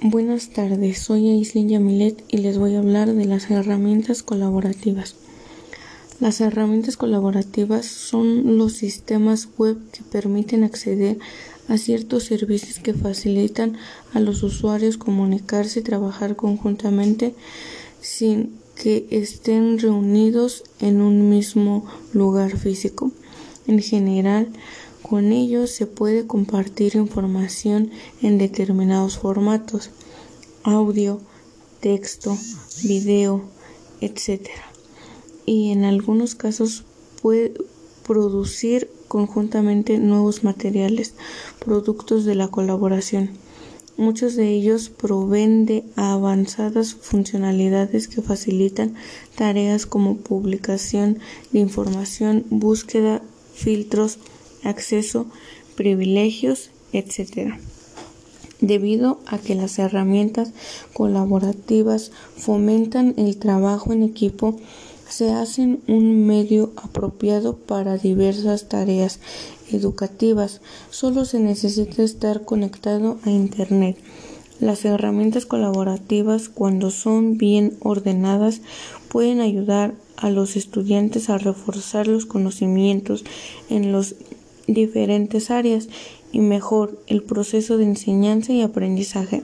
Buenas tardes, soy Aislinn Yamilet y les voy a hablar de las herramientas colaborativas. Las herramientas colaborativas son los sistemas web que permiten acceder a ciertos servicios que facilitan a los usuarios comunicarse y trabajar conjuntamente sin que estén reunidos en un mismo lugar físico. En general, con ellos se puede compartir información en determinados formatos, audio, texto, video, etc. Y en algunos casos puede producir conjuntamente nuevos materiales, productos de la colaboración. Muchos de ellos proveen de avanzadas funcionalidades que facilitan tareas como publicación de información, búsqueda, filtros, acceso, privilegios, etc. Debido a que las herramientas colaborativas fomentan el trabajo en equipo, se hacen un medio apropiado para diversas tareas educativas. Solo se necesita estar conectado a Internet. Las herramientas colaborativas, cuando son bien ordenadas, pueden ayudar a los estudiantes a reforzar los conocimientos en los diferentes áreas y mejor el proceso de enseñanza y aprendizaje.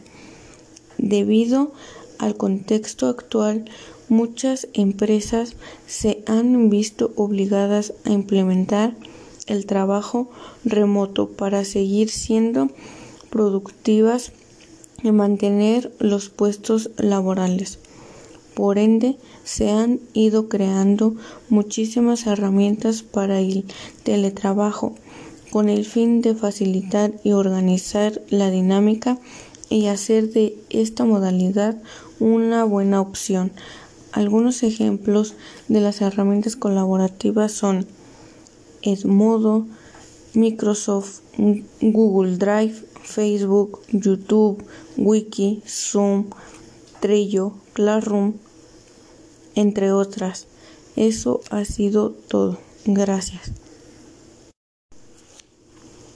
Debido al contexto actual, muchas empresas se han visto obligadas a implementar el trabajo remoto para seguir siendo productivas y mantener los puestos laborales. Por ende, se han ido creando muchísimas herramientas para el teletrabajo con el fin de facilitar y organizar la dinámica y hacer de esta modalidad una buena opción. Algunos ejemplos de las herramientas colaborativas son Edmodo, Microsoft, Google Drive, Facebook, YouTube, Wiki, Zoom, Trello, Classroom, entre otras. Eso ha sido todo. Gracias.